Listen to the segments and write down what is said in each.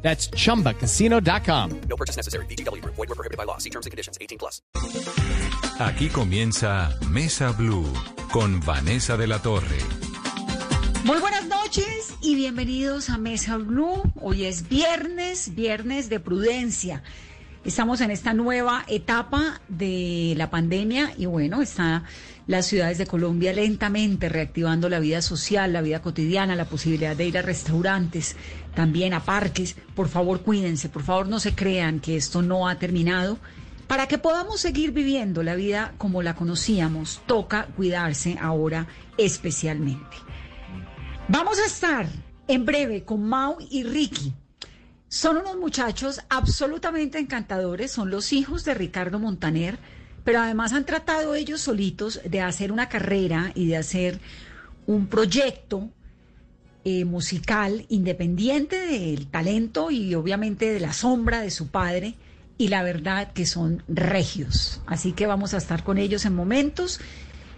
That's chumbacasino.com. No purchase necessary. BGW. Void were prohibited by law. See terms and conditions. 18 plus. Aquí comienza Mesa Blue con Vanessa de la Torre. Muy buenas noches y bienvenidos a Mesa Blue. Hoy es viernes, viernes de prudencia. Estamos en esta nueva etapa de la pandemia y bueno, están las ciudades de Colombia lentamente reactivando la vida social, la vida cotidiana, la posibilidad de ir a restaurantes, también a parques. Por favor, cuídense, por favor, no se crean que esto no ha terminado. Para que podamos seguir viviendo la vida como la conocíamos, toca cuidarse ahora especialmente. Vamos a estar en breve con Mau y Ricky. Son unos muchachos absolutamente encantadores, son los hijos de Ricardo Montaner, pero además han tratado ellos solitos de hacer una carrera y de hacer un proyecto eh, musical independiente del talento y obviamente de la sombra de su padre. Y la verdad que son regios. Así que vamos a estar con ellos en momentos.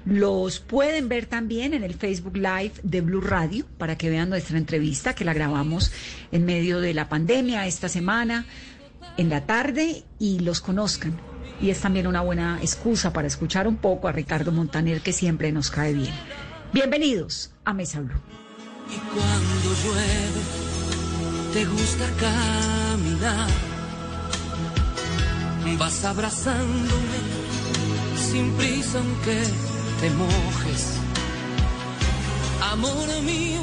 Los pueden ver también en el Facebook Live de Blue Radio para que vean nuestra entrevista que la grabamos en medio de la pandemia esta semana en la tarde y los conozcan. Y es también una buena excusa para escuchar un poco a Ricardo Montaner que siempre nos cae bien. Bienvenidos a Mesa Blue. Y cuando llueve, te gusta caminar. Vas abrazándome sin prisa aunque te mojes. Amor mío,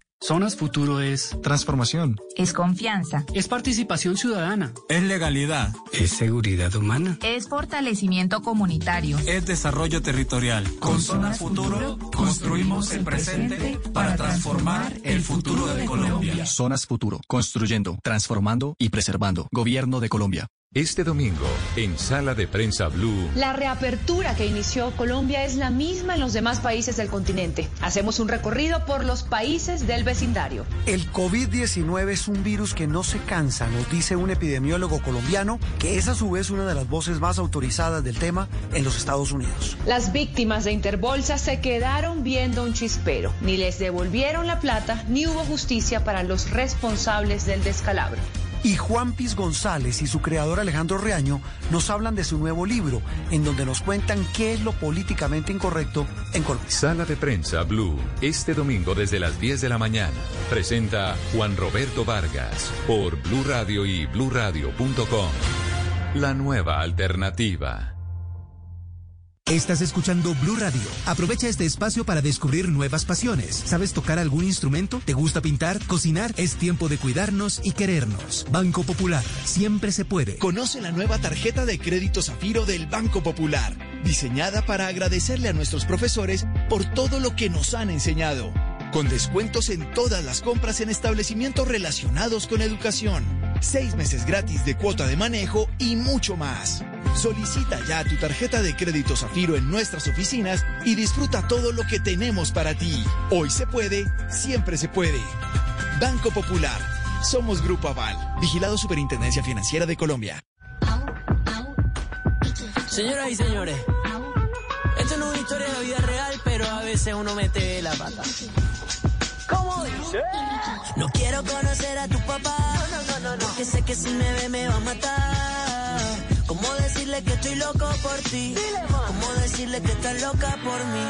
Zonas Futuro es Transformación. Es confianza. es participación ciudadana, Es legalidad. es seguridad humana, Es fortalecimiento comunitario. Es desarrollo territorial. Con Zonas Futuro construimos el presente para transformar el futuro de Colombia. Zonas Futuro. Construyendo, transformando y preservando. Gobierno de Colombia. Este domingo, en Sala de Prensa Blue, La reapertura que inició Colombia es la misma en los demás países del continente. Hacemos un recorrido por los países del vecindario. El COVID-19 es un virus que no se cansa, nos dice un epidemiólogo colombiano, que es a su vez una de las voces más autorizadas del tema en los Estados Unidos. Las víctimas de Interbolsa se quedaron viendo un chispero. Ni les devolvieron la plata, ni hubo justicia para los responsables del descalabro. Y Juan Piz González y su creador Alejandro Reaño nos hablan de su nuevo libro, en donde nos cuentan qué es lo políticamente incorrecto en Colombia. Sala de Prensa Blue, este domingo desde las 10 de la mañana. Presenta Juan Roberto Vargas por Blue Radio y bluradio.com. La nueva alternativa. Estás escuchando Blue Radio. Aprovecha este espacio para descubrir nuevas pasiones. ¿Sabes tocar algún instrumento? ¿Te gusta pintar? ¿Cocinar? Es tiempo de cuidarnos y querernos. Banco Popular. Siempre se puede. Conoce la nueva tarjeta de crédito Zafiro del Banco Popular, diseñada para agradecerle a nuestros profesores por todo lo que nos han enseñado, con descuentos en todas las compras en establecimientos relacionados con educación, seis meses gratis de cuota de manejo y mucho más. Solicita ya tu tarjeta de crédito Zafiro en nuestras oficinas y disfruta todo lo que tenemos para ti. Hoy se puede, siempre se puede. Banco Popular. Somos Grupo Aval, vigilado Superintendencia Financiera de Colombia. Señoras y señores, esto no es una historia de la vida real, pero a veces uno mete la pata. ¿Cómo dice? No quiero conocer a tu papá, porque sé que si me ve me va a matar. ¿Cómo decirle que estoy loco por ti? ¿Cómo decirle que estás loca por mí?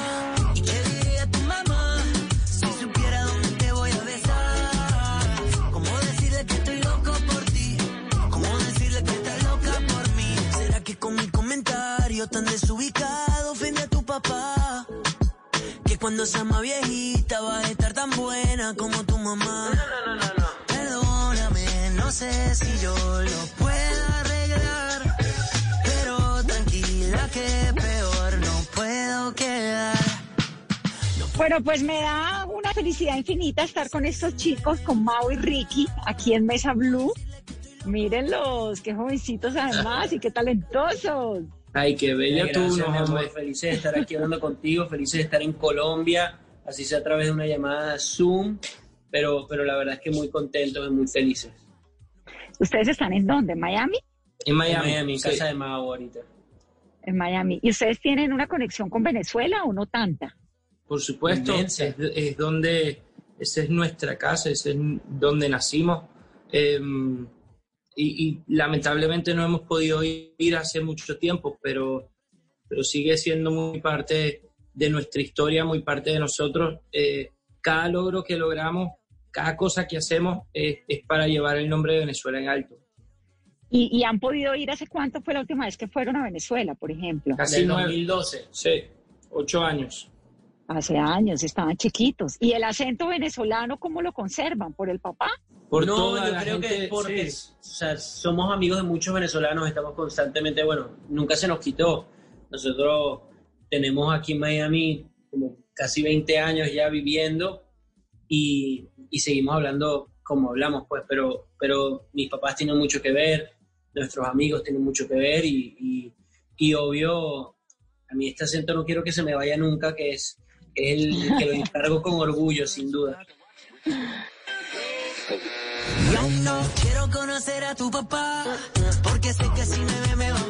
¿Y qué diría tu mamá si supiera dónde te voy a besar? ¿Cómo decirle que estoy loco por ti? ¿Cómo decirle que estás loca por mí? ¿Será que con mi comentario tan desubicado ofende a tu papá? Que cuando sea más viejita va a estar tan buena como tu mamá. Perdóname, no sé si yo lo puedo que peor no puedo quedar. Bueno, pues me da una felicidad infinita estar con estos chicos, con Mau y Ricky, aquí en Mesa Blue. Mírenlos, qué jovencitos además y qué talentosos. Ay, qué bella tú, no, amor. hombre. Felices de estar aquí hablando contigo, felices de estar en Colombia, así sea a través de una llamada Zoom, pero, pero la verdad es que muy contentos y muy felices. ¿Ustedes están en dónde? ¿En Miami? En Miami, en sí. casa de Mau ahorita. En Miami. ¿Y ustedes tienen una conexión con Venezuela o no tanta? Por supuesto, es, es donde, esa es nuestra casa, ese es donde nacimos. Eh, y, y lamentablemente no hemos podido ir hace mucho tiempo, pero, pero sigue siendo muy parte de nuestra historia, muy parte de nosotros. Eh, cada logro que logramos, cada cosa que hacemos es, es para llevar el nombre de Venezuela en alto. ¿Y, y han podido ir hace cuánto fue la última vez que fueron a Venezuela, por ejemplo? Casi nueve- 2012. Sí, ocho años. Hace años, estaban chiquitos. ¿Y el acento venezolano cómo lo conservan? ¿Por el papá? Por no, toda yo la creo que es porque sí. o sea, somos amigos de muchos venezolanos, estamos constantemente, bueno, nunca se nos quitó. Nosotros tenemos aquí en Miami como casi 20 años ya viviendo y, y seguimos hablando como hablamos, pues, pero, pero mis papás tienen mucho que ver, nuestros amigos tienen mucho que ver y, y, y obvio, a mí este acento no quiero que se me vaya nunca, que es, es el que lo encargo con orgullo, sin duda. No quiero conocer a tu papá, porque sé que si me va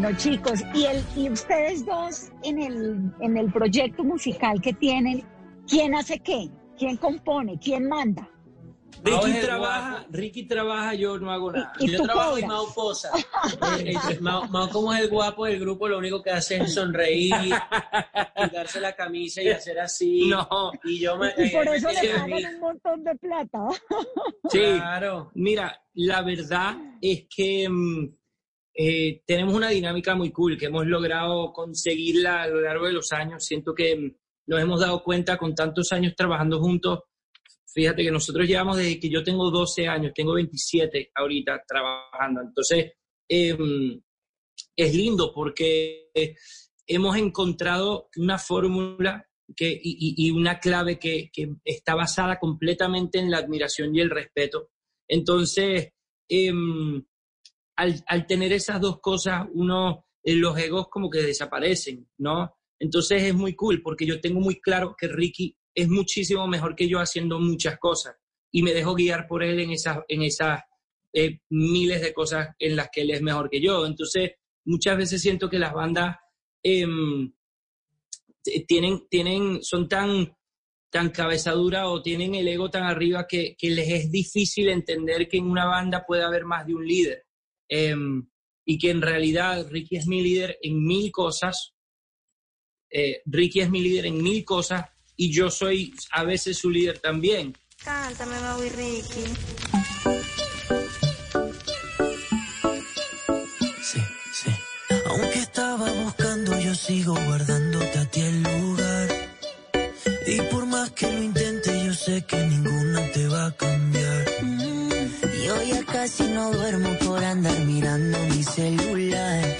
Bueno, chicos, y, el, y ustedes dos en el, en el proyecto musical que tienen, ¿quién hace qué? ¿Quién compone? ¿Quién manda? Ricky trabaja, Ricky trabaja, yo no hago nada. Y- y yo trabajo y cobras. Posa. Eh, eh, Mau, Mau, como es el guapo del grupo, lo único que hace es sonreír, quitarse la camisa y hacer así. No. Y yo me. Y por eh, eso me le tiene pagan un montón de plata. Sí, Claro. Mira, la verdad es que mm, eh, tenemos una dinámica muy cool que hemos logrado conseguirla a lo largo de los años. Siento que nos hemos dado cuenta con tantos años trabajando juntos. Fíjate que nosotros llevamos desde que yo tengo 12 años, tengo 27 ahorita trabajando. Entonces, em, es lindo porque hemos encontrado una fórmula que, y, y- una clave que, que está basada completamente en la admiración y el respeto. Entonces, em, al, tener esas dos cosas, uno, eh, los egos como que desaparecen, ¿no? Entonces es muy cool porque yo tengo muy claro que Ricky es muchísimo mejor que yo haciendo muchas cosas y me dejo guiar por él en esas, en esas eh, miles de cosas en las que él es mejor que yo. Entonces, muchas veces siento que las bandas em, tienen, tienen, son tan tan cabezadura o tienen el ego tan arriba que, que les es difícil entender que en una banda puede haber más de un líder. Em, y que en realidad Ricky es mi líder en mil cosas. Eh, Ricky es mi líder en mil cosas y yo soy a veces su líder también. Cántame, Mau y Ricky. Sí, sí. Aunque estaba buscando, yo sigo guardándote a ti el lugar. Y por más que lo intente, yo sé que ninguno te va a cambiar. Yo ya casi no duermo por andar mirando mi celular.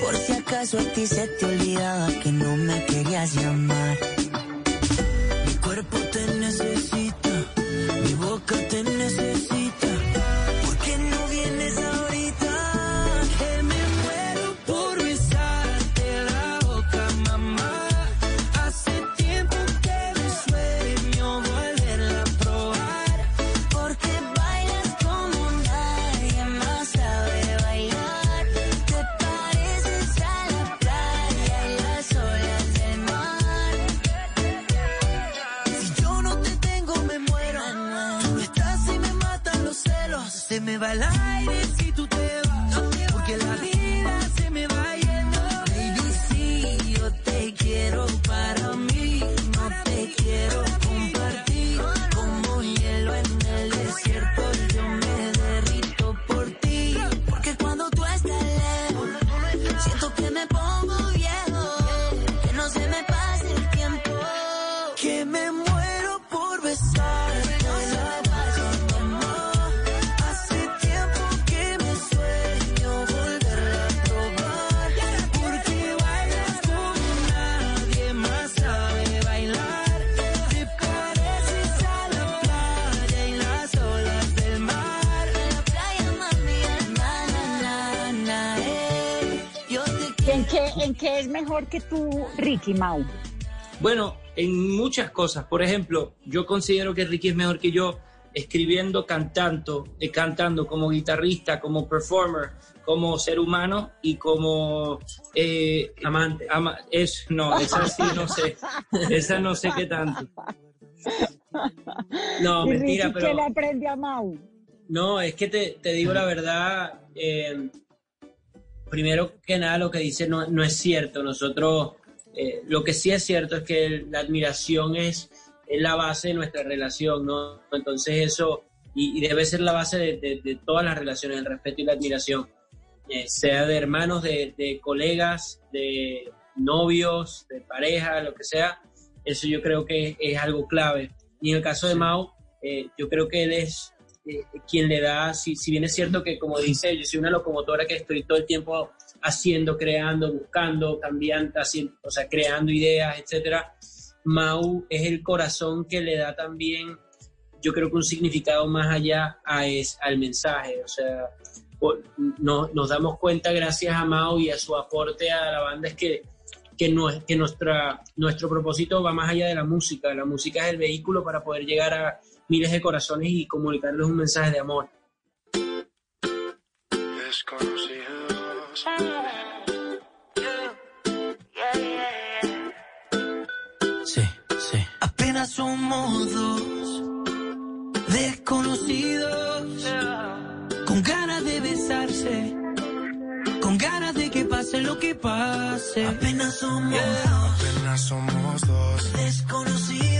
Por si acaso a ti se te olvidaba que no me querías llamar. Va el aire si tú te vas. Porque la vida se me va yendo. Baby, sí, yo te quiero para mí. No te quiero compartir. Como hielo en el desierto, qué, ¿En qué es mejor que tú, Ricky Mau? Bueno, en muchas cosas. Por ejemplo, yo considero que Ricky es mejor que yo escribiendo, cantando, eh, cantando como guitarrista, como performer, como ser humano y como eh, amante. es, no, esa sí no sé. Esa no sé qué tanto. No, ¿Y mentira, Ricky pero... qué le aprende a Mau? No, es que te, te digo la verdad, eh, primero que nada lo que dice no, no es cierto. Nosotros, eh, lo que sí es cierto es que la admiración es, es la base de nuestra relación, ¿no? Entonces eso, y, y debe ser la base de, de- de todas las relaciones, el respeto y la admiración, Eh, sea de hermanos, de, de colegas, de novios, de pareja, lo que sea. Eso yo creo que es algo clave. Y en el caso de Mau, eh, yo creo que él es eh, quien le da, si, si bien es cierto que como dice, yo soy una locomotora que estoy todo el tiempo haciendo, creando, buscando, cambiando, haciendo, o sea, creando ideas, etcétera. Mau es el corazón que le da también, yo creo que un significado más allá a es, al mensaje, o sea, no- nos damos cuenta gracias a Mau y a su aporte a la banda es que, que, no, que nuestra, nuestro propósito va más allá de la música, la música es el vehículo para poder llegar a miles de corazones y comunicarles un mensaje de amor. Sí, sí. Apenas somos dos desconocidos con ganas de besarse, con ganas de que pase lo que pase. Apenas somos dos, Apenas somos dos. desconocidos,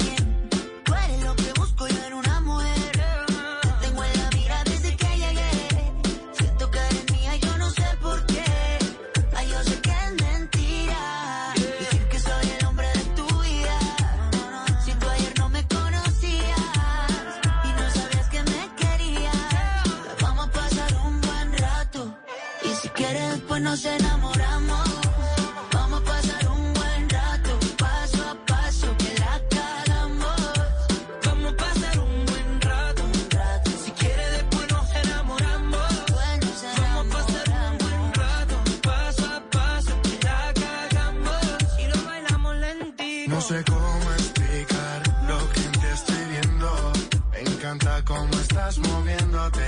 No sé cómo explicar lo que te estoy viendo. Me encanta cómo estás moviéndote.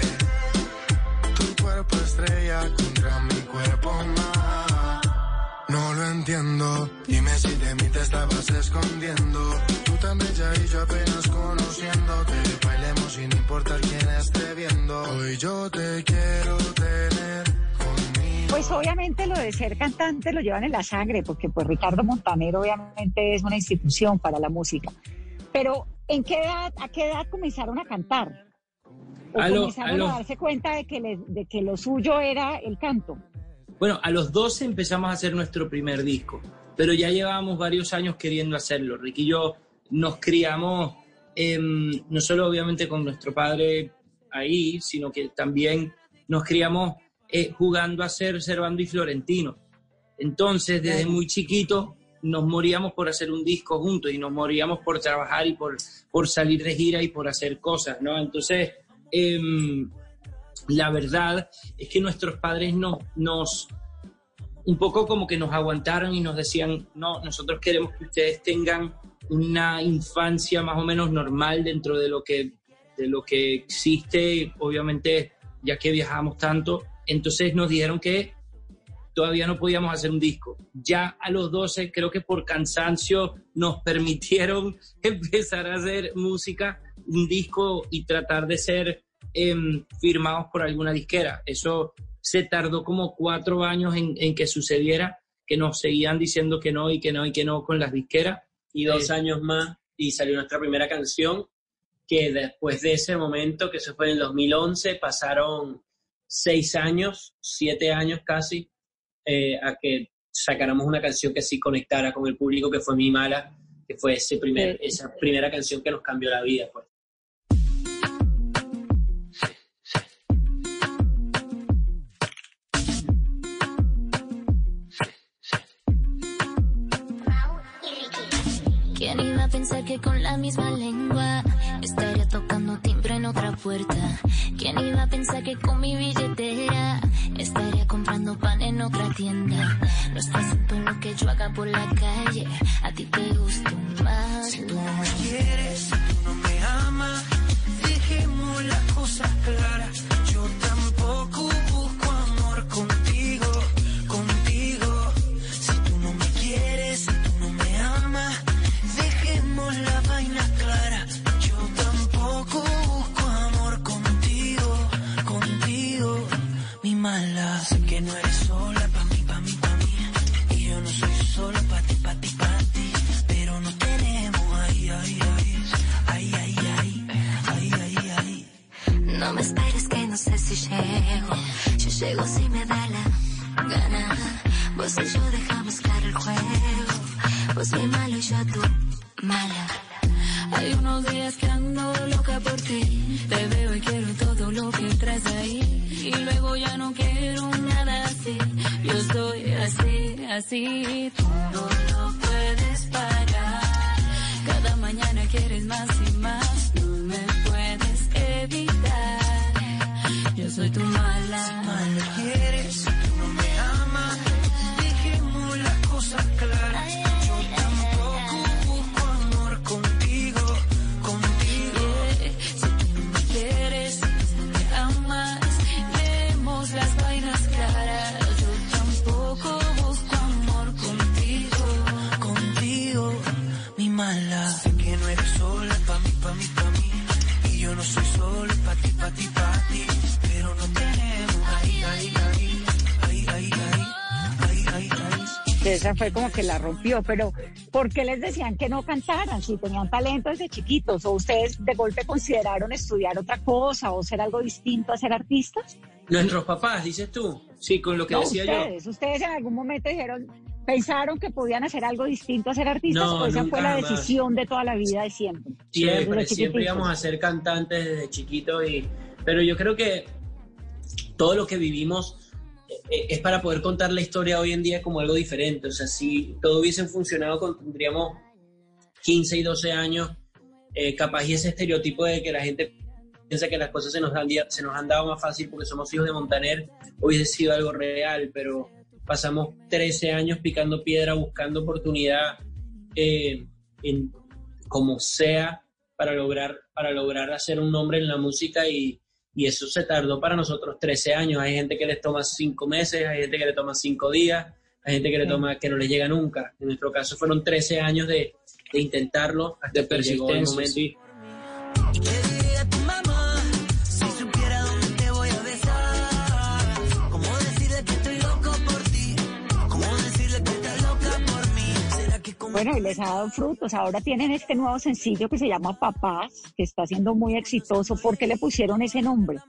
Tu cuerpo estrella contra mi cuerpo más. No lo entiendo. Dime si de mí te estabas escondiendo. Tú tan bella y yo apenas conociéndote. Bailemos sin importar quién esté viendo. Hoy yo te quiero tener pues obviamente lo de ser cantante lo llevan en la sangre, porque pues Ricardo Montaner obviamente es una institución para la música. Pero ¿en qué edad, a qué edad comenzaron a cantar? ¿O A comenzaron a lo- a darse cuenta de que, le- de que lo suyo era el canto? Bueno, a los 12 empezamos a hacer nuestro primer disco, pero ya llevábamos varios años queriendo hacerlo. Ricky y yo nos criamos em, no solo obviamente con nuestro padre ahí, sino que también nos criamos eh, jugando a ser Servando y Florentino. Entonces, desde muy chiquito nos moríamos por hacer un disco juntos y nos moríamos por trabajar y por, por salir de gira y por hacer cosas, ¿no? Entonces, em, la verdad es que nuestros padres no, nos, un poco como que nos aguantaron y nos decían, no, nosotros queremos que ustedes tengan una infancia más o menos normal dentro de lo que, de lo que existe, obviamente, ya que viajamos tanto. Entonces nos dijeron que todavía no podíamos hacer un disco. Ya a los 12, creo que por cansancio, nos permitieron empezar a hacer música, un disco y tratar de ser em, firmados por alguna disquera. Eso se tardó como cuatro años en, en que sucediera, que nos seguían diciendo que no y que no y que no con las disqueras. y dos años más y salió nuestra primera canción que después de ese momento, que se fue en el 2011, pasaron seis años, siete años casi, eh, a que sacáramos una canción que sí conectara con el público, que fue Mi Mala, que fue ese primer, esa primera canción que nos cambió la vida. Pues. Iba a pensar que con la misma lengua estaría tocando timbre en otra puerta? ¿Quién iba a pensar que con mi billetera estaría comprando pan en otra tienda? No es fácil todo lo que yo haga por la calle, a ti te gusta más. Si tú no me quieres, si tú no me amas, dejemos las cosas claras. Llego si me da la gana. Vos y yo dejamos claro el juego. Vos mi malo y yo tu mala. Hay unos días que ando loca por ti. Te veo y quiero todo lo que traes ahí. Y luego ya no quiero nada así. Yo estoy así, así. Tú no lo puedes parar. Cada mañana quieres más. Esa fue como que la rompió, pero ¿por qué les decían que no cantaran si tenían talento desde chiquitos? ¿O ustedes de golpe consideraron estudiar otra cosa o ser algo distinto a ser artistas? Nuestros papás, dices tú. Sí, con lo que No, decía yo. ustedes, ustedes en algún momento dijeron, pensaron que podían hacer algo distinto a ser artistas No, o esa fue la decisión de toda la vida de siempre. Siempre, siempre íbamos a ser cantantes desde chiquitos, y, pero yo creo que todo lo que vivimos es para poder contar la historia hoy en día como algo diferente. O sea, si todo hubiese funcionado tendríamos 15 y 12 años, eh, capaz y ese estereotipo de que la gente piensa que las cosas se nos, han, se nos han dado más fácil porque somos hijos de Montaner, hubiese sido algo real, pero pasamos 13 años picando piedra, buscando oportunidad eh, en como sea para lograr, para lograr hacer un nombre en la música y, y eso se tardó para nosotros 13 años. Hay gente que les toma 5 meses, hay gente que le toma 5 días, hay gente que le toma que no le llega nunca. En nuestro caso fueron 13 años de, de intentarlo hasta De que llegó el persistencia, momento. sí. Bueno, y les ha dado frutos. Ahora tienen este nuevo sencillo que se llama Papás, que está siendo muy exitoso. ¿Por qué le pusieron ese nombre?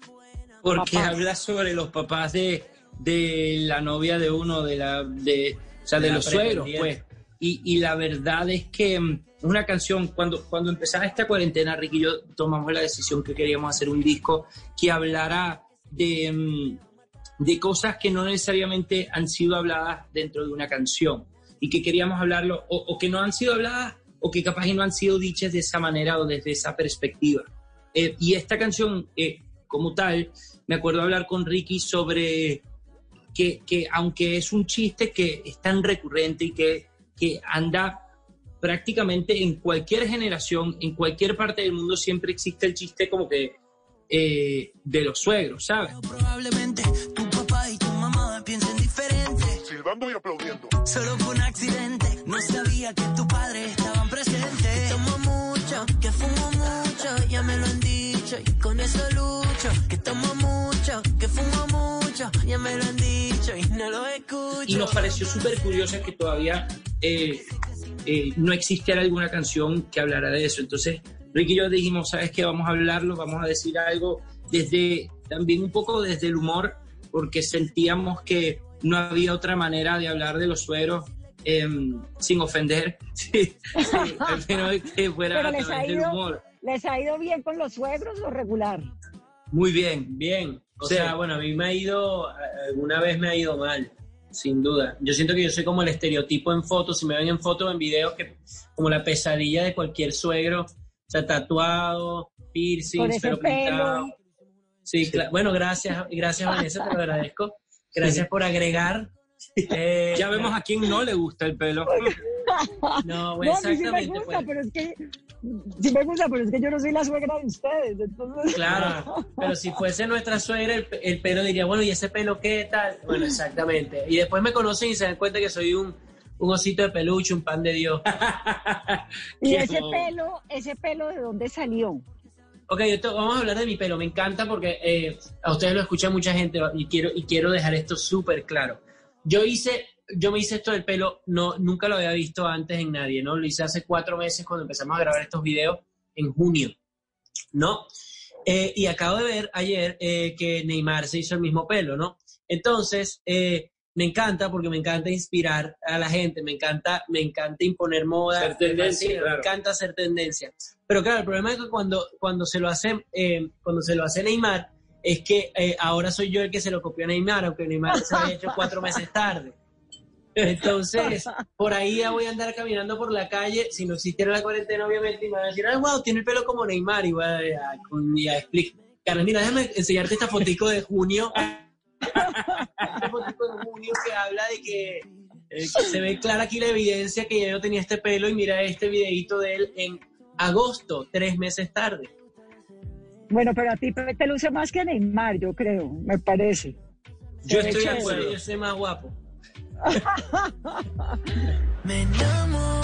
Porque Papás. habla sobre los papás de, de la novia de uno, de la, de, o sea, de, los suegros, pues. Y, y la verdad es que mm, es una canción, cuando, cuando empezaba esta cuarentena, Ricky y yo tomamos la decisión que queríamos hacer un disco que hablara de, mm, de cosas que no necesariamente han sido habladas dentro de una canción y que queríamos hablarlo, o, o que no han sido habladas, o que capaz y no han sido dichas de esa manera o desde esa perspectiva. Eh, y esta canción, eh, como tal, me acuerdo hablar con Ricky sobre que, que aunque es un chiste que es tan recurrente y que, que anda prácticamente en cualquier generación, en cualquier parte del mundo, siempre existe el chiste como que eh, de los suegros, ¿sabes? probablemente tu papá y tu mamá piensen diferente? Silbando y aplaudiendo. Solo fue un accidente, no sabía que tu padre estaban presentes. Tomo mucho, que fumo mucho, ya me lo han dicho y con eso lucho. Que tomo mucho, que fumo mucho, ya me lo han dicho y no lo escucho. Y nos pareció súper curioso que todavía eh, eh, no existiera alguna canción que hablara de eso. Entonces, Ricky y yo dijimos, ¿sabes qué? Vamos a hablarlo, vamos a decir algo desde, también un poco desde el humor, porque sentíamos que no había otra manera de hablar de los sueros em, sin ofender, sí, sí, al menos que fuera Pero a les ha, través del ido, humor. ¿les ha ido bien con los suegros o regular? Muy bien, Bien, o Sí. sea, bueno, a mí me ha ido, alguna vez me ha ido mal, sin duda. Yo siento que yo soy como el estereotipo en fotos, si me ven en fotos o en videos, que como la pesadilla de cualquier suegro, o sea, tatuado, ese pelo pintado. pelo. Sí, cla- bueno, gracias, gracias Vanessa, te lo agradezco. Gracias por agregar. Eh, Ya vemos a quién no le gusta el pelo. No, No, a mí sí me exactamente. gusta, pues. pero es que sí me gusta, pero es que yo no soy la suegra de ustedes, entonces. Claro, pero si fuese nuestra suegra, el, el pelo diría, bueno, ¿y ese pelo qué tal? Bueno, exactamente. Y después me conocen y se dan cuenta que soy un, un osito de peluche, un pan de Dios. Y ese pelo, ese pelo de dónde salió. Ok, yo te- vamos a hablar de mi pelo. Me encanta porque eh, a ustedes lo escucha mucha gente y quiero, y quiero dejar esto súper claro. Yo hice, yo me hice esto del pelo, no, nunca lo había visto antes en nadie, ¿no? Lo hice hace cuatro meses cuando empezamos a grabar estos videos en junio, ¿no? Eh, y acabo de ver ayer eh, que Neymar se hizo el mismo pelo, ¿no? Entonces, eh, me encanta porque me encanta inspirar a la gente, me encanta, me encanta imponer moda, tendencia, me claro. me encanta hacer tendencia. Pero claro, el problema es que cuando, cuando se lo hace, eh, cuando se lo hace Neymar, es que eh, ahora soy yo el que se lo copió a Neymar, aunque Neymar se había hecho cuatro meses tarde. Entonces, por ahí ya voy a andar caminando por la calle, si no existiera la cuarentena, obviamente, y me van a decir, ay, wow, tiene el pelo como Neymar, y voy a, a explicar, mira, déjame enseñarte esta fotico de junio, esta fotico de junio que habla de que, eh, que se ve clara aquí la evidencia que ya yo tenía este pelo, y mira este videito de él en agosto, tres meses tarde. Bueno, pero a ti te luce más que Neymar, yo creo, me parece. Yo estoy de acuerdo, yo soy más guapo. Me enamora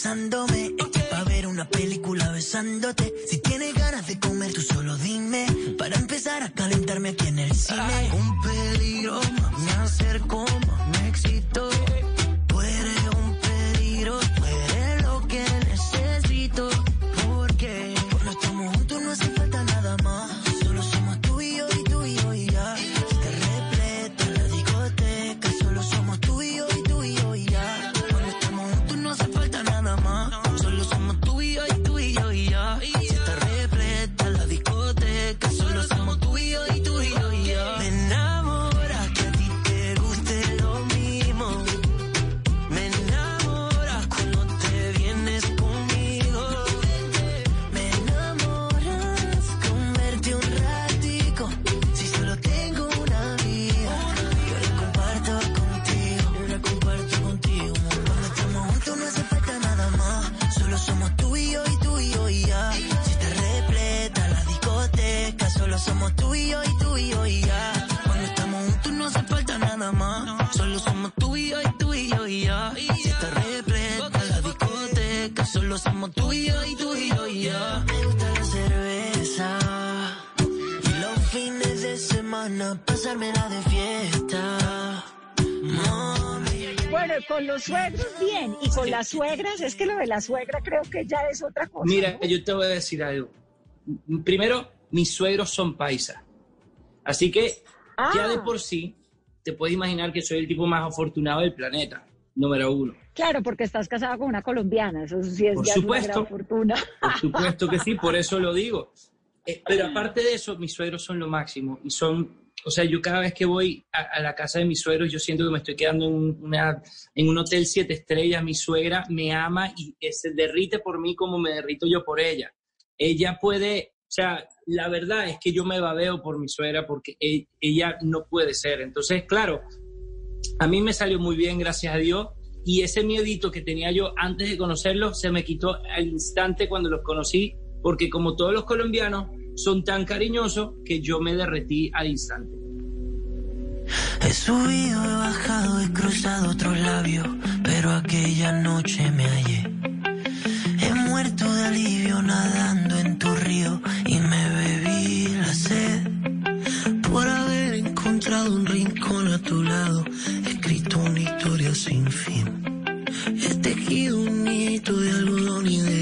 Confesándome. Pa' ver una película besándote. Si tienes ganas de comer, tú solo dime. Para empezar a calentarme aquí en el cine. Un peligro, me acerco, me excito. Somos tú y yo y tú y yo y ya. Me gusta la cerveza y los fines de semana pasármela de fiesta. Mami. Bueno, con los suegros bien, y con las suegras, es que lo de la suegra creo que ya es otra cosa. Mira, yo te voy a decir algo. Primero, mis suegros son paisas. Así que ya de por sí te puedes imaginar que soy el tipo más afortunado del planeta, número uno. Claro, porque estás casado con una colombiana, eso sí es Por ya supuesto. una gran fortuna. Por supuesto que sí, por eso lo digo. Eh, pero aparte de eso, mis suegros son lo máximo y son, o sea, yo cada vez que voy a, a la casa de mis suegros, yo siento que me estoy quedando en una, en un hotel siete estrellas. Mi suegra me ama y eh, se derrite por mí como me derrito yo por ella. Ella puede, o sea, la verdad es que yo me babeo por mi suegra porque e- ella no puede ser. Entonces, claro, a mí me salió muy bien, gracias a Dios. Y ese miedito que tenía yo antes de conocerlos se me quitó al instante cuando los conocí, porque como todos los colombianos son tan cariñosos que yo me derretí al instante. He subido, he bajado, he cruzado otros labios, pero aquella noche me hallé. He muerto de alivio nadando en tu río y me bebí la sed. Por haber encontrado un rincón a tu lado, he escrito una historia sin fin. He tejido un nidito de algodón y de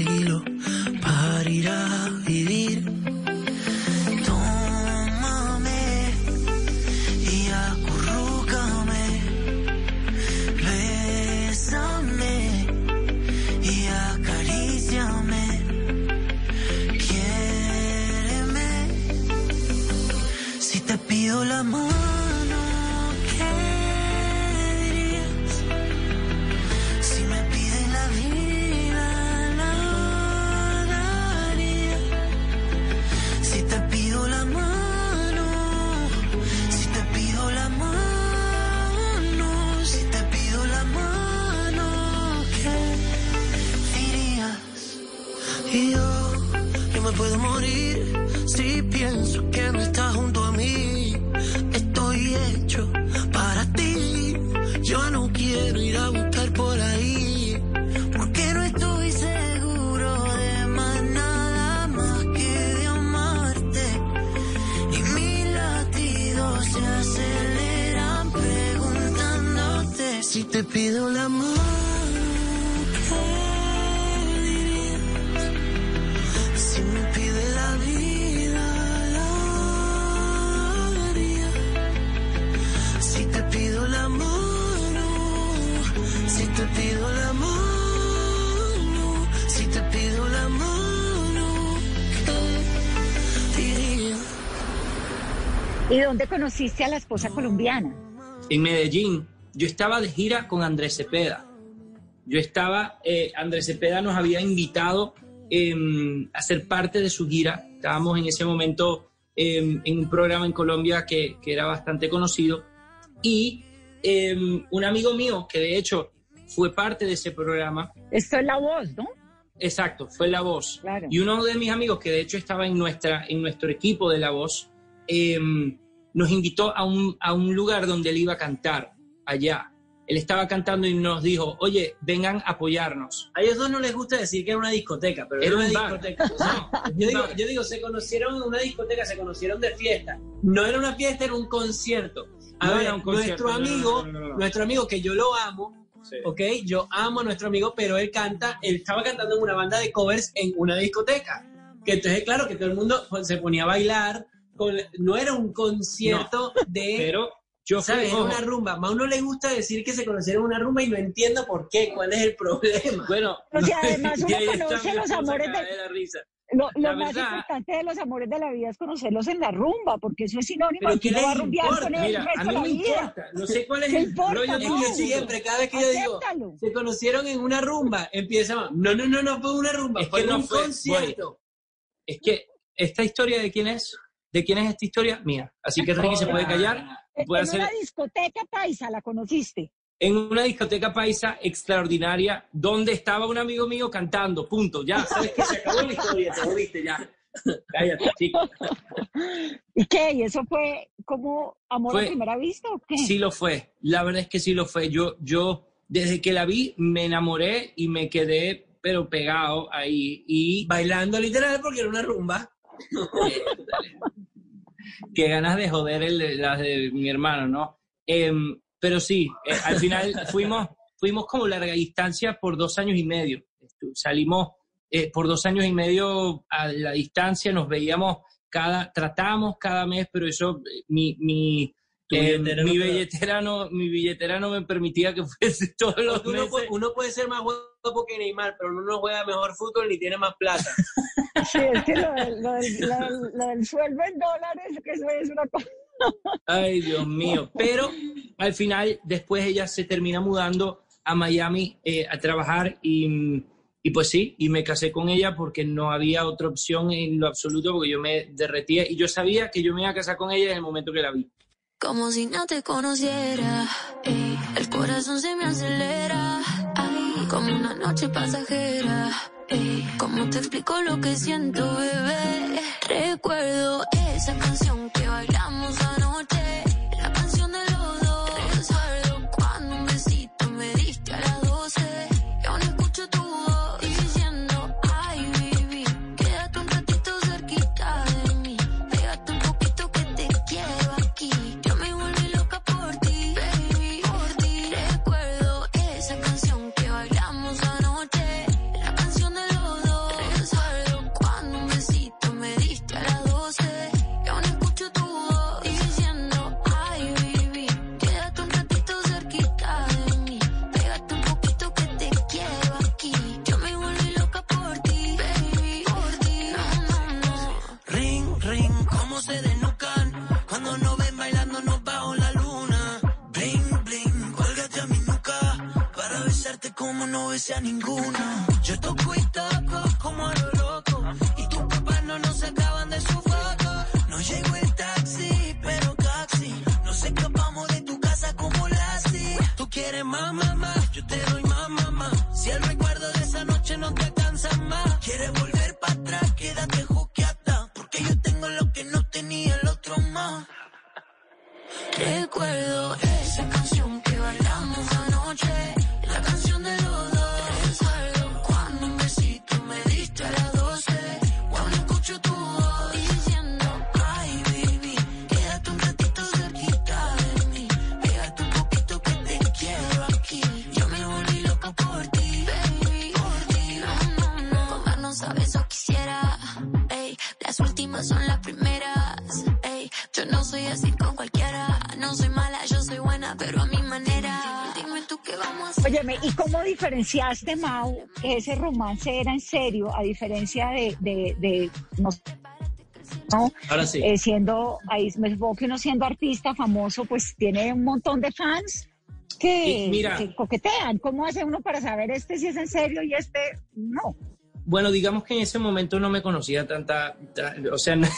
Pido la mano, conociste a la esposa colombiana? En Medellín, yo estaba de gira con Andrés Cepeda. Yo estaba, eh, Andrés Cepeda nos había invitado em, a ser parte de su gira. Estábamos en ese momento em, en un programa en Colombia que, que era bastante conocido. Y em, un amigo mío, que de hecho fue parte de ese programa, Esto es la voz, ¿no? Exacto, fue La Voz. Claro. Y uno de mis amigos, que de hecho estaba en, nuestra, en nuestro equipo de La Voz, eh, nos invitó a un, a un lugar donde él iba a cantar allá. él estaba cantando y nos dijo, oye, vengan a apoyarnos. A ellos dos no les gusta decir que era una discoteca, pero Era era una bar. discoteca. No, yo, digo, yo digo, se conocieron en una discoteca, se conocieron de fiesta. No era una fiesta, era un concierto. A No ver, un concierto, nuestro amigo, no, no, no, no. nuestro amigo que yo lo amo, ¿ok? Yo amo a nuestro amigo, pero él canta, él estaba cantando en una banda de covers en una discoteca. Que entonces, claro, que todo el mundo se ponía a bailar. Con- no era un concierto de... Pero yo ¿Sabes? Una rumba. A uno le gusta decir que se conocieron en una rumba y no entiendo por qué, cuál es el problema. Bueno, O sea, además uno conoce los amores cagada de- de la risa. Lo, lo La más verdad- importante de los amores de la vida es conocerlos en la rumba, porque eso es sinónimo de que ¿qué uno va a les rumbear importa? con él el Mira, resto a de mí la me vida. importa. No sé cuál es ¿Qué el rollo Es de que chico. siempre, cada vez que yo digo, Acéptalo. se conocieron en una rumba, empiezan, no, no, no, no fue una rumba, Es fue que no un fue, concierto. Es que esta historia de quién es, de quién es esta historia, mía. Así que Ricky se puede callar. En Puede en hacer una discoteca paisa la conociste. en una discoteca paisa extraordinaria donde estaba un amigo mío cantando. Punto. Ya, sabes que se acabó la historia, te jodiste ya. Cállate, chico. ¿Y qué? ¿Y eso fue como amor Fue- a primera vista o qué? Sí lo fue. La verdad es que sí lo fue. Yo, yo, desde que la vi, me enamoré y me quedé, pero pegado ahí. Y Bailando literal porque era una rumba. qué ganas de joder el, las de mi hermano, ¿no? Em, pero sí, eh, al final fuimos, fuimos como larga distancia por dos años y medio. Salimos eh, por dos años y medio a la distancia, nos veíamos cada, tratábamos cada mes, pero eso, eh, mi, mi, eh, billetera mi no te- billetera no, mi billetera no me permitía que fuese todos los uno, meses. puede, uno puede ser más guapo que Neymar, pero uno no juega mejor fútbol ni tiene más plata. Sí, es que lo del, lo del- lo del- lo del sueldo en dólares, que eso es una cosa. Ay, Dios mío. Pero al final, después ella se termina mudando a Miami eh, a trabajar y, y pues sí, y me casé con ella porque no había otra opción en lo absoluto porque yo me derretía y yo sabía que yo me iba a casar con ella en el momento que la vi. Como si no te conociera, ey, el corazón se me acelera, como una noche pasajera, ey, ¿cómo te explico lo que siento, bebé? Recuerdo esa canción que bailamos anoche, a ninguna. Yo toco y diferenciaste, Mau, que ese romance era en serio, a diferencia de, de, de no, no, Ahora sí. eh, siendo, ahí me supongo que uno siendo artista famoso, pues tiene un montón de fans que, mira. que coquetean. ¿Cómo hace uno para saber este si es en serio y este no? Bueno, digamos que en ese momento no me conocía tanta, ta- o sea, la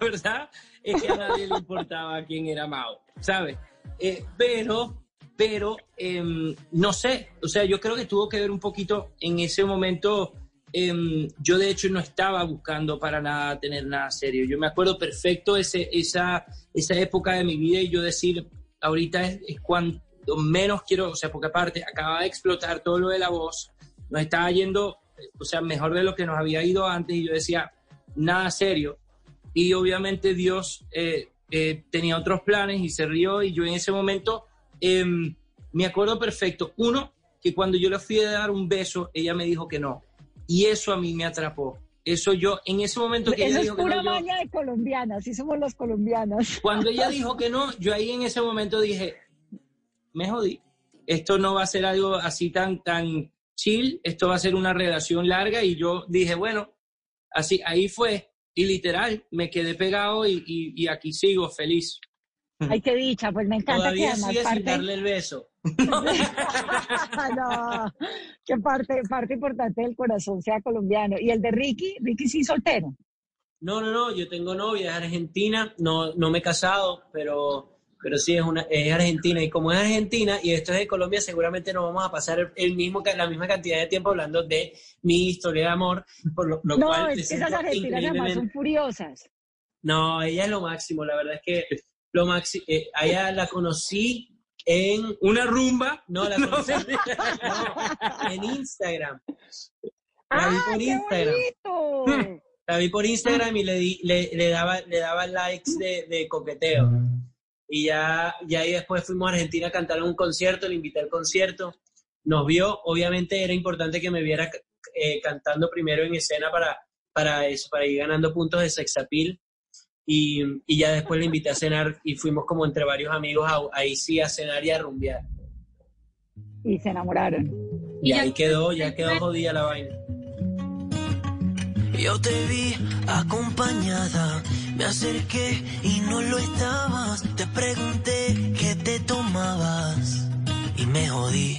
verdad es que a nadie le importaba quién era Mao, ¿sabes? Eh, pero, pero, em, no sé, o sea, yo creo que tuvo que ver un poquito en ese momento. em, yo de hecho no estaba buscando para nada tener nada serio. Yo me acuerdo perfecto ese, esa, esa época de mi vida y yo decir, ahorita es, es cuando, menos quiero, o sea, porque aparte acaba de explotar todo lo de la voz, nos estaba yendo, o sea, mejor de lo que nos había ido antes y yo decía, nada serio. Y obviamente Dios eh, eh, tenía otros planes y se rió y yo en ese momento em, me acuerdo perfecto, uno, que cuando yo le fui a dar un beso, ella me dijo que no. Y eso a mí me atrapó. Eso yo, en ese momento que Eso ella es dijo que pura yo- maña de colombianas, así somos los colombianos. cuando ella dijo que no, yo ahí en ese momento dije, me jodí. Esto no va a ser algo así tan, tan chill, esto va a ser una relación larga y yo dije, bueno, así, ahí fue. Y literal, me quedé pegado y, y- y aquí sigo feliz. Ay, qué dicha, pues me encanta que Todavía además sigue sin parte... darle el beso. no, que parte, parte importante del corazón sea colombiano. Y el de Ricky, Ricky sí soltero. No, no, no, yo tengo novia, es argentina, no, no me he casado, pero, pero sí es, una, es argentina. Y como es argentina y esto es de Colombia, seguramente nos vamos a pasar el mismo, la misma cantidad de tiempo hablando de mi historia de amor, por lo, lo no, cual te es que esas argentinas además son furiosas. No, ella es lo máximo, la verdad es que lo máximo, a ella la conocí en... Una rumba. No, la conocí no, en Instagram. La vi ¡Ah, por qué Instagram. bonito! La vi por Instagram y le, di, le, le daba, le daba likes de, de coqueteo. Y ya, ya ahí después fuimos a Argentina a cantar en un concierto, le invité al concierto. Nos vio, obviamente era importante que me viera eh, cantando primero en escena para, para eso, para ir ganando puntos de sexapil. Y, y ya después le invité a cenar y fuimos como entre varios amigos a- ahí sí a cenar y a rumbear. Y se enamoraron. Y ahí quedó, ya quedó jodida la vaina. Yo te vi acompañada, me acerqué y no lo estabas. Te pregunté qué te tomabas y me jodí.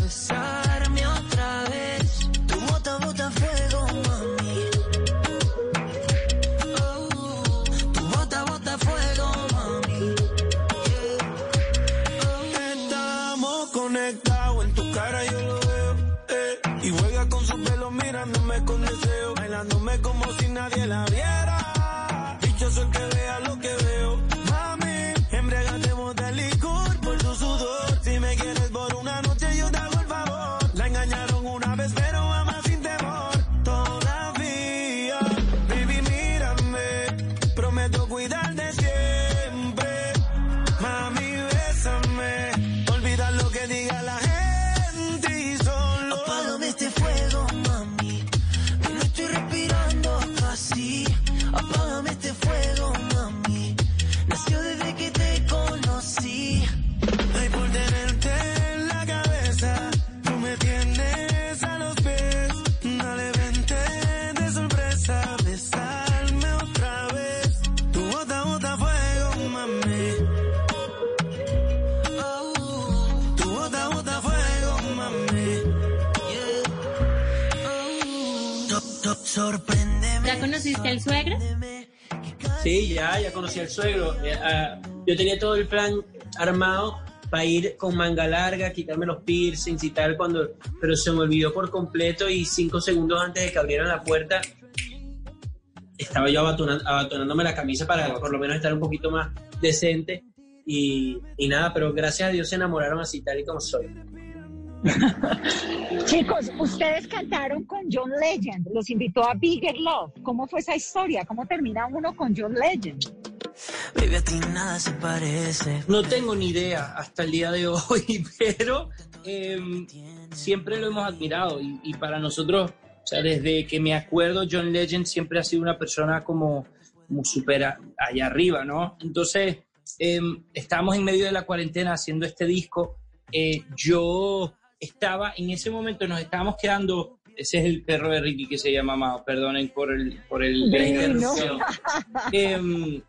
Conocí al suegro. Eh, ah, yo tenía todo el plan armado para ir con manga larga, quitarme los piercings y tal, cuando, pero se me olvidó por completo y cinco segundos antes de que abrieran la puerta estaba yo abatona- abatonándome la camisa para por lo menos estar un poquito más decente y nada, pero gracias a Dios se enamoraron así tal y como soy. Chicos, ustedes cantaron con John Legend, los invitó a Bigger Love. ¿Cómo fue esa historia? ¿Cómo termina uno con John Legend? No tengo ni idea hasta el día de hoy, pero em, siempre lo hemos admirado y, para nosotros, o sea, desde que me acuerdo, John Legend siempre ha sido una persona como, como súper a- allá arriba, ¿no? Entonces, em, estábamos en medio de la cuarentena haciendo este disco. Eh, yo estaba, en ese momento nos estábamos quedando, ese es el perro de Ricky que se llama Mao, perdonen por el, por el, la interrupción. Em,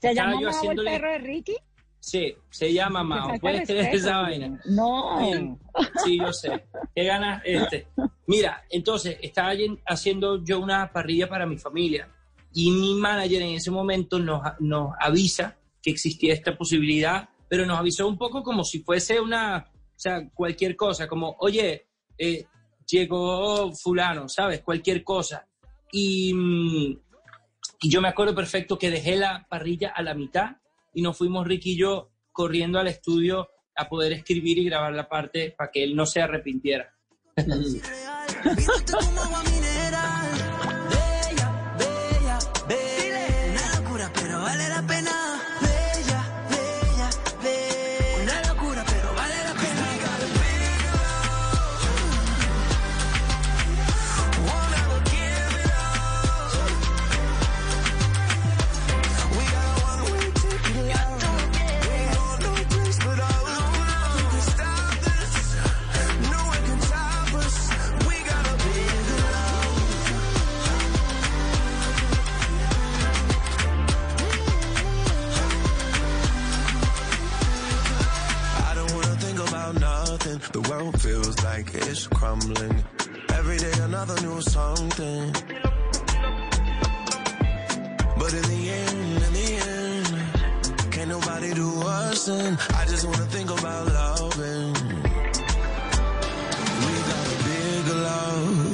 ¿Se llama yo Mao el perro de Ricky? Sí, se llama Mao. ¿Puedes creer esa vaina? No. Sí, yo sé. ¿Qué ganas este? Mira, entonces estaba haciendo yo una parrilla para mi familia y mi manager en ese momento nos, nos avisa que existía esta posibilidad, pero nos avisó un poco como si fuese una, o sea, cualquier cosa, como, oye, eh, llegó fulano, ¿sabes? Cualquier cosa. Y, mm, y yo me acuerdo perfecto que dejé la parrilla a la mitad y nos fuimos Ricky y yo corriendo al estudio a poder escribir y grabar la parte para que él no se arrepintiera. nothing. The world feels like it's crumbling. Every day another new something. But in the end, in the end, can't nobody do us in. I just wanna think about loving. We got a big love.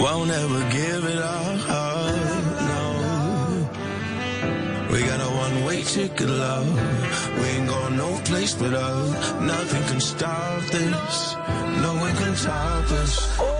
Won't ever give it up. No. We got a one-way ticket, love. We ain't going no place up. Nothing can stop this. No one can stop us.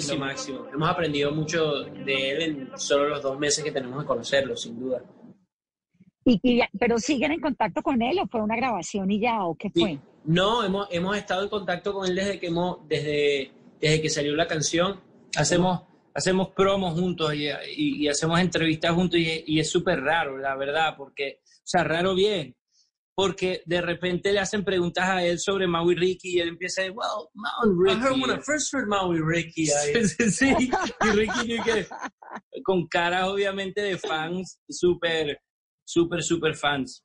Máximo. máximo. lo máximo. Hemos aprendido mucho de él en solo los dos meses que tenemos de conocerlo, sin duda. ¿Y, y ya- ¿Pero siguen en contacto con él o fue una grabación y ya o qué fue? No, hemos, hemos estado en contacto con él desde que hemos, desde, desde que salió la canción. Hacemos, hacemos promos juntos y, y- y hacemos entrevistas juntos y, y es súper raro, la verdad, porque, o sea, raro bien, porque de repente le hacen preguntas a él sobre Mau y Ricky y él empieza a decir, well, Mau and Ricky. I heard when I first heard Mau y Ricky. I- Sí, sí. Y Ricky con caras obviamente de fans, súper, súper, súper fans.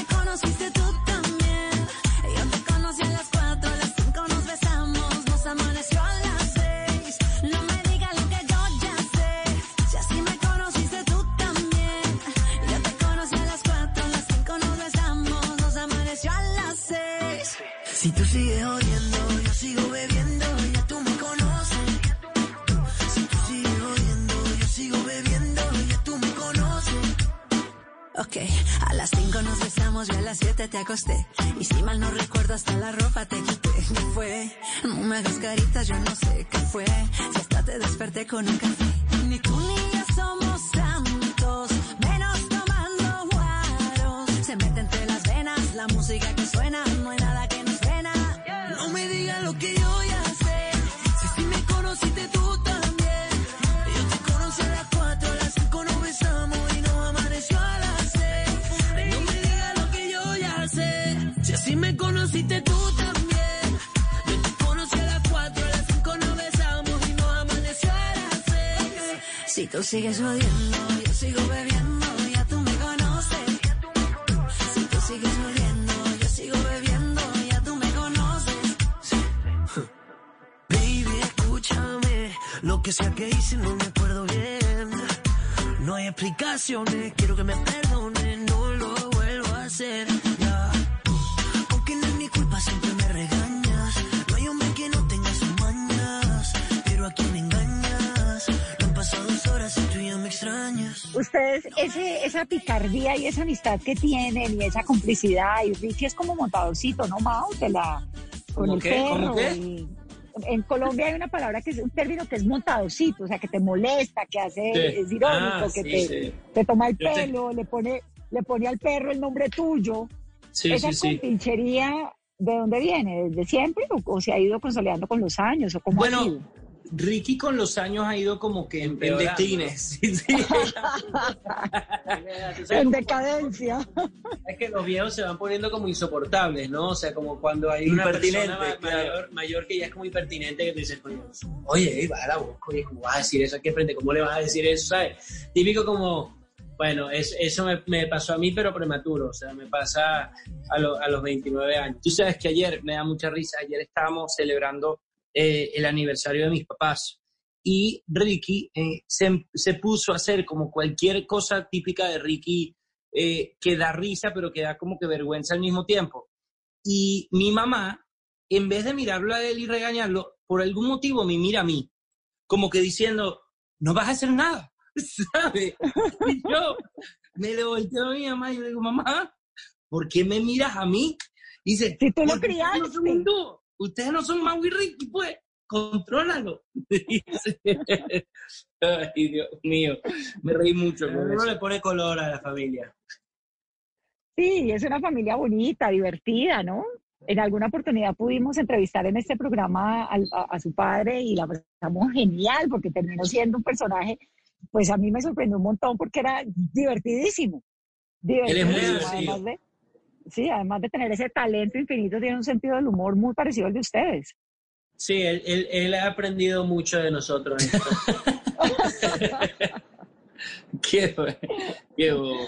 acosté. Y si mal no recuerdo, hasta la ropa te quité. ¿Qué fue? No me hagas caritas, yo no sé qué fue. Si hasta te desperté con un café. Explicaciones, quiero que me perdones, no lo vuelvo a hacer. Ya. Aunque no es mi culpa, siempre me regañas. No hay hombre que no tenga sus mañas, pero a quien engañas. No han pasado dos horas y tú ya me extrañas. Ustedes, ese, esa picardía y esa amistad que tienen y esa complicidad, y Ricky es como montadorcito, ¿no, Mao? Te la, con ¿Cómo el qué? perro. ¿Cómo qué? y- en Colombia hay una palabra que es un término que es montadorcito, o sea, que te molesta, que hace, Sí. es irónico, Ah, que sí, te, sí. te toma el Yo te- pelo, le pone, le pone al perro el nombre tuyo. Esa compinchería, ¿de dónde viene? ¿Desde siempre o, o se ha ido consolidando con los años? ¿O cómo ha sido? Ricky con los años ha ido como que en, en Empeorando. declines. Sí, sí. en decadencia. Es que los viejos se van poniendo como insoportables, ¿no? O sea, como cuando hay una persona ma- claro. mayor, mayor que ya es como impertinente que tú dices, oye, va a la boca, oye, ¿cómo vas a decir eso aquí frente? ¿Cómo le vas a decir eso? ¿Sabes? Típico como, bueno, es- eso me, me pasó a mí, pero prematuro, o sea, me pasa a, lo- a los 29 años. Tú sabes que ayer, me da mucha risa, ayer estábamos celebrando eh, el aniversario de mis papás y Ricky eh, se, se puso a hacer como cualquier cosa típica de Ricky eh, que da risa, pero que da como que vergüenza al mismo tiempo. Y mi mamá, en vez de mirarlo a él y regañarlo, por algún motivo me mira a mí, como que diciendo, no vas a hacer nada, ¿sabes? Y yo me le volteo a mi mamá y le digo, mamá, ¿por qué me miras a mí? Y dice, Si tú lo "Porque ustedes ustedes no son Mau y Ricky, pues, contrólalo. Ay, Dios mío, me reí mucho. Uno le pone color a la familia. Sí, es una familia bonita, divertida, ¿no? En alguna oportunidad pudimos entrevistar en este programa al- a, a su padre y la pasamos genial porque terminó siendo un personaje, pues a mí me sorprendió un montón porque era divertidísimo. Él es muy Divertidísimo, divertido. además de, sí, además de tener ese talento infinito, tiene un sentido del humor muy parecido al de ustedes. Sí, él, él- él ha aprendido mucho de nosotros. Qué, bueno, qué bobo.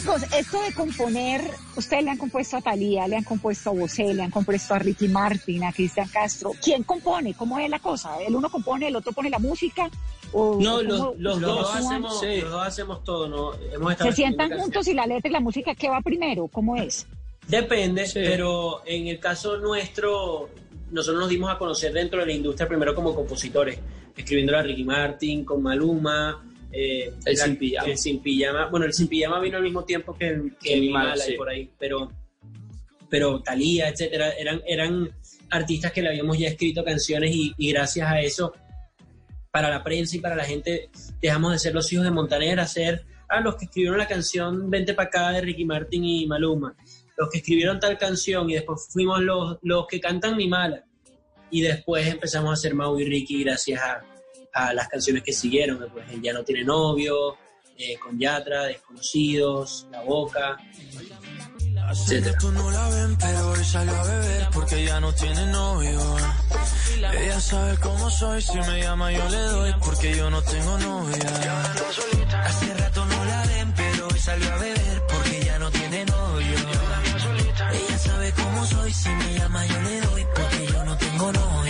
Chicos, esto de componer, ustedes le han compuesto a Talía, le han compuesto a Bosé, le han compuesto a Ricky Martin, a Cristian Castro. ¿Quién compone? ¿Cómo es la cosa? ¿El uno compone, el otro pone la música? ¿O, No, o los, dos hacemos, los dos hacemos todo, ¿no? Hemos ¿Se sientan juntos y la letra y la música qué va primero? ¿Cómo es? Depende, pero en el caso nuestro, nosotros nos dimos a conocer dentro de la industria primero como compositores, escribiendo a Ricky Martin, con Maluma, eh, El la- Sin Pijama. el Sin Pijama. Bueno, el Sin Pijama vino al mismo tiempo que, el- que mala sí. y por ahí, pero, pero Thalía, etcétera, eran, eran artistas que le habíamos ya escrito canciones y, y gracias a eso, para la prensa y para la gente, dejamos de ser los hijos de Montaner a ser a los que escribieron la canción Vente pa' acá de Ricky Martin y Maluma los que escribieron tal canción y después fuimos los, los que cantan Mi Mala. Y después empezamos a hacer Mau y Ricky gracias a, a las canciones que siguieron. Pues el Ya no tiene novio, eh, con Yatra, Desconocidos, La Boca, etcétera. no la ven, pero hoy salió a beber porque ya no tiene novio. Ella sabe cómo soy, si me llama yo le doy porque yo no tengo novia. Hace rato no la ven, pero hoy salió a beber porque ya no tiene novio. Ella sabe cómo soy, si me llama yo le doy porque yo no tengo novia.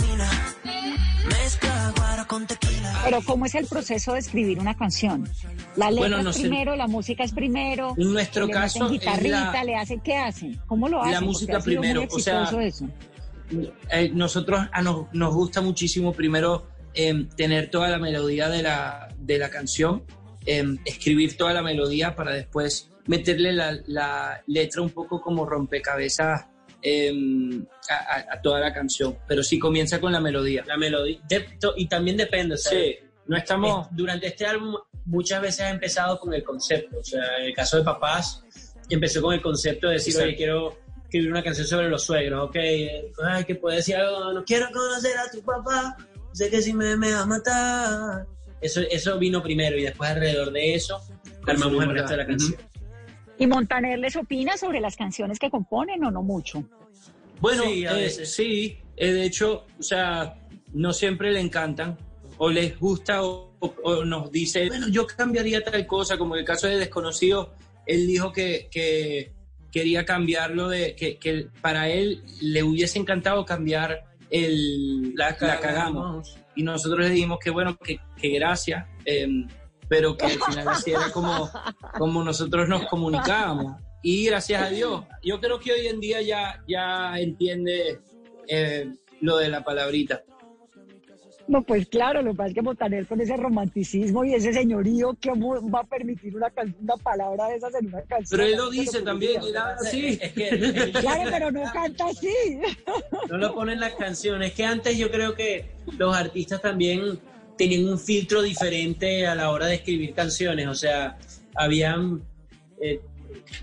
pero ¿cómo es el proceso de escribir una canción? La letra Bueno, no es sé. primero, la música es primero. En nuestro le caso, guitarrita, la- le hacen, ¿qué hacen? ¿Cómo lo hacen? La música primero, o sea, eso. Eh, nosotros a nos, nos gusta muchísimo primero em, tener toda la melodía de la, de la canción, em, escribir toda la melodía para después meterle la, la letra un poco como rompecabezas em, a, a- toda la canción. Pero sí comienza con la melodía. La melodía. de- to- y también depende, o sea, Sí, no estamos... es- durante este álbum muchas veces ha empezado con el concepto. O sea, en el caso de Papás, empezó con el concepto de decir, Exacto. oye, quiero escribir una canción sobre los suegros, ok, eh, ay, que puede decir algo, no quiero conocer a tu papá, sé que si me, me va a matar. Eso, eso vino primero y después alrededor de eso armamos el resto de la canción. ¿Y Montaner les opina sobre las canciones que componen o no mucho? Bueno, Sí, a eh, sí, eh, de hecho, o sea, no siempre le encantan o les gusta o, o- o nos dice, bueno, yo cambiaría tal cosa, como en el caso de Desconocido, él dijo que, que quería cambiarlo, de que, que para él le hubiese encantado cambiar el La, la cagamos. Y nosotros le dijimos que bueno, que, que gracias, em, pero que al final así era como, como nosotros nos comunicábamos. Y gracias a Dios, yo creo que hoy en día ya, ya entiende eh, lo de la palabrita. No, pues claro, lo que pasa es que Montaner con ese romanticismo y ese señorío, ¿cómo va a permitir una, una palabra de esas en una canción? Pero él lo dice también, él habla así. Es que Claro, pero no canta así. no lo ponen las canciones. Que antes yo creo que los artistas también tenían un filtro diferente a la hora de escribir canciones. O sea, habían, eh,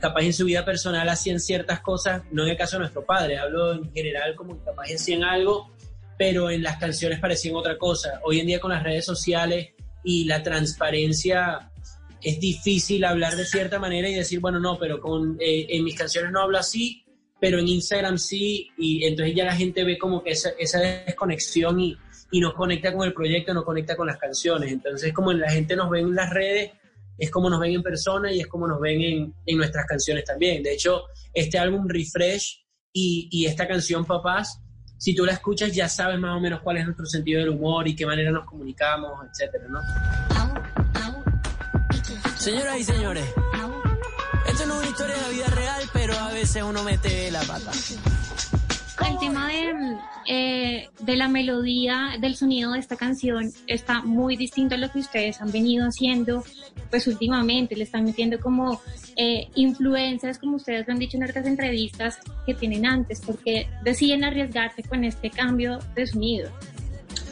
capaz en su vida personal hacían ciertas cosas, no en el caso de nuestro padre, hablo en general como que capaz hacían algo, pero en las canciones parecían otra cosa. Hoy en día con las redes sociales y la transparencia es difícil hablar de cierta manera y decir, bueno, no, pero con, eh, en mis canciones no hablo así, pero en Instagram sí, y entonces ya la gente ve como que esa, esa desconexión y, y nos conecta con el proyecto, nos conecta con las canciones. Entonces, como la gente nos ve en las redes, es como nos ven en persona y es como nos ven en, en nuestras canciones también. De hecho, este álbum Refresh y, y esta canción Papás, si tú la escuchas ya sabes más o menos cuál es nuestro sentido del humor y qué manera nos comunicamos, etcétera, ¿no? Señoras y señores, esto no es una historia de la vida real, pero a veces uno mete la pata. El tema de, eh, de la melodía, del sonido de esta canción está muy distinto a lo que ustedes han venido haciendo pues últimamente. Le están metiendo como eh, influencias, como ustedes lo han dicho en otras entrevistas que tienen antes, porque deciden arriesgarse con este cambio de sonido.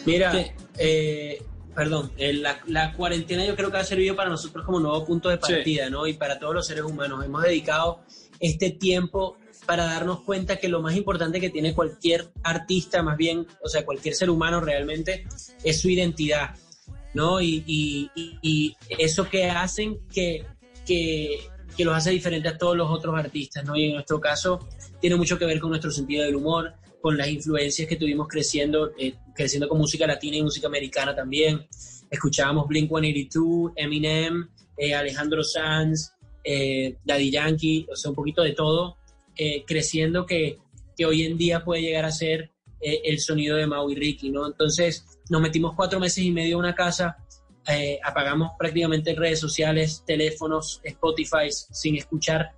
Mira, eh, perdón, eh, la, la cuarentena yo creo que ha servido para nosotros como nuevo punto de partida, ¿no? Y para todos los seres humanos. Hemos dedicado este tiempo para darnos cuenta que lo más importante que tiene cualquier artista, más bien, o sea, cualquier ser humano realmente, es su identidad, ¿no? Y, y- y- eso que hacen que, que, que los hace diferentes a todos los otros artistas, ¿no? Y en nuestro caso tiene mucho que ver con nuestro sentido del humor, con las influencias que tuvimos creciendo, eh, creciendo con música latina y música americana también. Escuchábamos Blink-182, Eminem, eh, Alejandro Sanz, eh, Daddy Yankee, o sea, un poquito de todo, eh, creciendo que, que hoy en día puede llegar a ser eh, el sonido de Mau y Ricky, ¿no? Entonces nos metimos cuatro meses y medio en una casa, eh, apagamos prácticamente redes sociales, teléfonos, Spotify, sin escuchar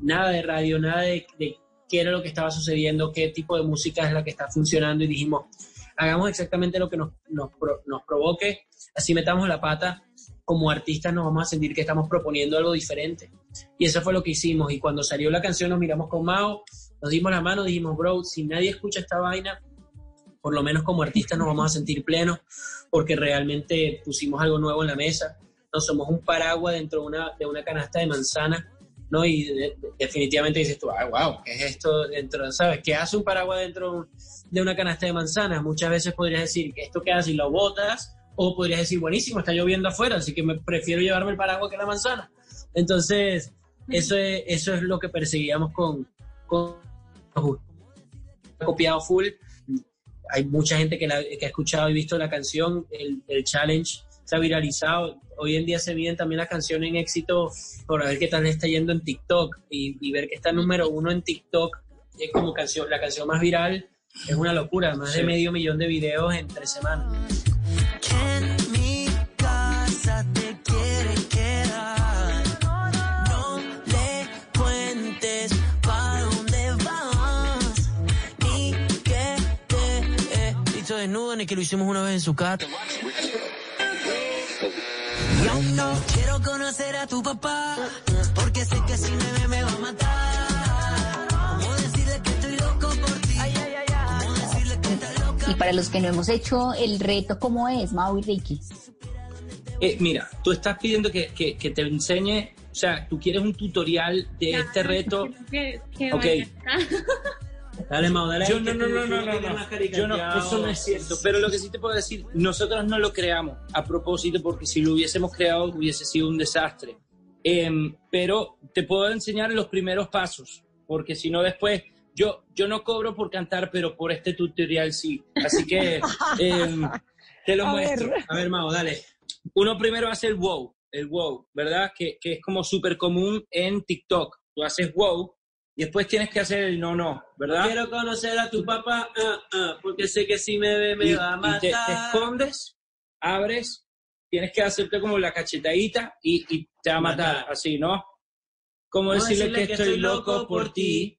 nada de radio, nada de, de qué era lo que estaba sucediendo, qué tipo de música es la que está funcionando y dijimos, hagamos exactamente lo que nos, nos, nos provoque, así metamos la pata, como artistas nos vamos a sentir que estamos proponiendo algo diferente. Y eso fue lo que hicimos. Y cuando salió la canción nos miramos con Mao, nos dimos la mano, dijimos, bro, si nadie escucha esta vaina, por lo menos como artistas nos vamos a sentir plenos porque realmente pusimos algo nuevo en la mesa. No somos un paraguas dentro de una, de una canasta de manzana, ¿no? Y de- de- definitivamente dices tú, ah, wow, ¿qué es esto dentro? ¿Sabes? ¿Qué hace un paraguas dentro de una canasta de manzana? Muchas veces podrías decir que esto qué hace y lo botas, o podrías decir, buenísimo, está lloviendo afuera, así que me prefiero llevarme el paraguas que la manzana. Entonces, eso es, eso es lo que perseguíamos con, con copiado full. Hay mucha gente que, la- que ha escuchado y visto la canción, el, el challenge se ha viralizado. Hoy en día se miden también las canciones en éxito por ver qué tal le está yendo en TikTok y, y ver que está número uno en TikTok es como canción, la canción más viral. Es una locura, más de medio millón de videos en tres semanas. Que lo hicimos una vez en su casa. No quiero conocer a tu papá, porque sé que si me ve me va a matar. ¿Cómo decirle que estoy loco por ti? ¿Cómo decirle que estás loca? Y para los que no hemos hecho el reto, ¿cómo es, Mau y Ricky? Eh, mira, tú estás pidiendo que, que- que te enseñe, o sea, tú quieres un tutorial de este reto. Que, que Ok. Dale, Mau, dale. Yo no, no, no, no, lo no, Yo no, eso no es cierto. Pero lo que sí te puedo decir, nosotros no lo creamos a propósito porque si lo hubiésemos creado hubiese sido un desastre. Em, pero te puedo enseñar los primeros pasos, porque si no después, yo, yo no cobro por cantar, pero por este tutorial sí. Así que em, te lo A muestro. ver. A ver, Mau, dale. Uno primero hace el wow, el wow, ¿verdad? Que, que es como súper común en TikTok. Tú haces wow y después tienes que hacer el no, no, ¿verdad? Quiero conocer a tu papá, ah, ah, porque sé que si me ve me y, va a y matar. te, te escondes, abres, tienes que hacerte como la cachetadita y, y te va a matar, así, ¿no? Como ¿Cómo decirle, que, estoy loco por ti,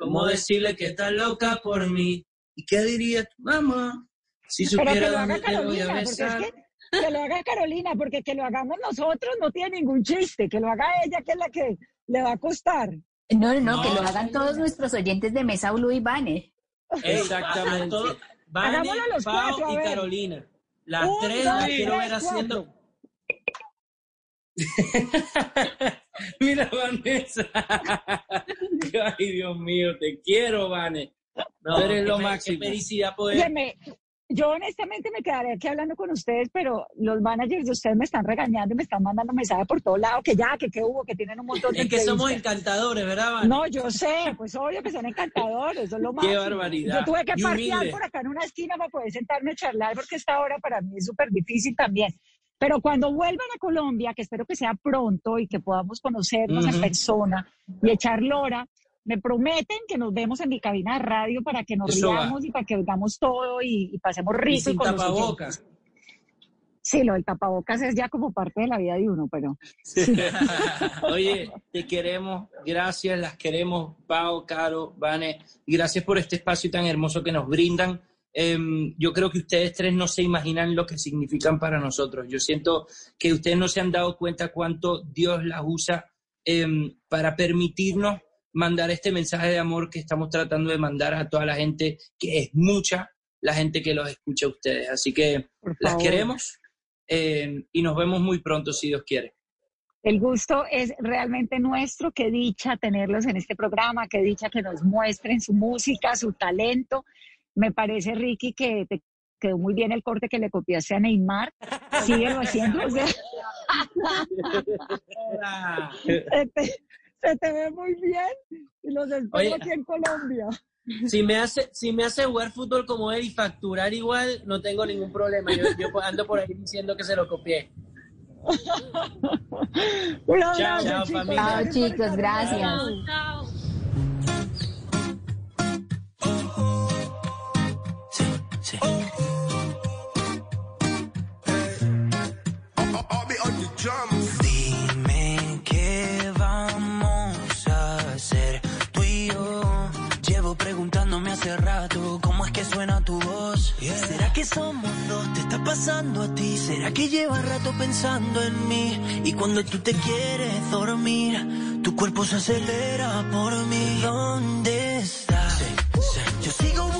¿Cómo decirle que estás loca por mí? ¿Y qué diría tu mamá si Pero que supiera lo haga dónde te voy a Carolina, porque es besar? que, que lo haga Carolina, porque que lo hagamos nosotros no tiene ningún chiste, que lo haga ella, que es la que le va a costar. No, no, no, que lo hagan todos nuestros oyentes de Mesa Blue y Bane. Exactamente. Todo, Vane, Hagámoslo los Pau cuatro, a y. Carolina. Las Un, tres las quiero ver haciendo. Mira, Vanessa. Ay, Dios mío, te quiero, Vane. No, eres lo máximo. Qué felicidad poder. Óyeme, yo honestamente me quedaré aquí hablando con ustedes, pero los managers de ustedes me están regañando y me están mandando mensajes por todos lados, que ya, que qué hubo, que tienen un montón de Es que somos encantadores, ¿verdad, Vane? No, yo sé, pues obvio que son encantadores, eso es lo Qué máximo. barbaridad. Yo tuve que parquear por acá en una esquina para poder sentarme a charlar, porque esta hora para mí es súper difícil también. Pero cuando vuelvan a Colombia, que espero que sea pronto y que podamos conocernos en persona y echar lora, me prometen que nos vemos en mi cabina de radio para que nos Eso va. riamos y para que oigamos todo y, y pasemos Y rico. sin con los tapabocas. Sí, lo del tapabocas es ya como parte de la vida de uno, pero Oye, te queremos, gracias, las queremos, Pau, Caro, Vane, y gracias por este espacio tan hermoso que nos brindan. Em, yo creo que ustedes tres no se imaginan lo que significan para nosotros. Yo siento que ustedes no se han dado cuenta cuánto Dios las usa em, para permitirnos mandar este mensaje de amor que estamos tratando de mandar a toda la gente, que es mucha la gente que los escucha a ustedes. Así que las queremos em, y nos vemos muy pronto, si Dios quiere. El gusto es realmente nuestro, qué dicha tenerlos en este programa, qué dicha que nos muestren su música, su talento. Me parece, Ricky, que te quedó muy bien el corte que le copiaste a Neymar. Síguelo haciendo. o sea, se, te, ve muy bien y los espero Oye. aquí en Colombia. Si me hace, si me hace jugar fútbol como él y facturar igual, no tengo ningún problema. Yo, yo ando por ahí diciendo que se lo copié. Un Chao, abrazo, chao, chicos. familia. Chao, chicos, gracias. Chao. Suena tu voz. ¿Será que somos dos? ¿Te está pasando a ti? ¿Será que llevas rato pensando en mí? Y cuando tú te quieres dormir, tu cuerpo se acelera por mí. ¿Dónde estás? Yo sigo